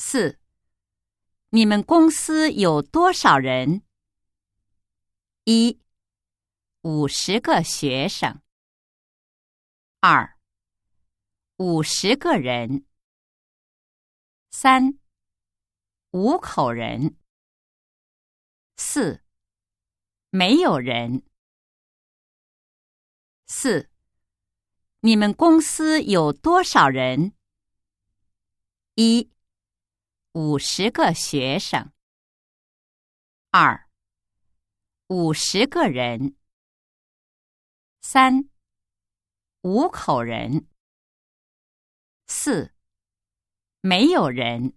四，你们公司有多少人？一，五十个学生。二，五十个人。三，五口人。四，没有人。四，你们公司有多少人？一。五十个学生。二，五十个人。三，五口人。四，没有人。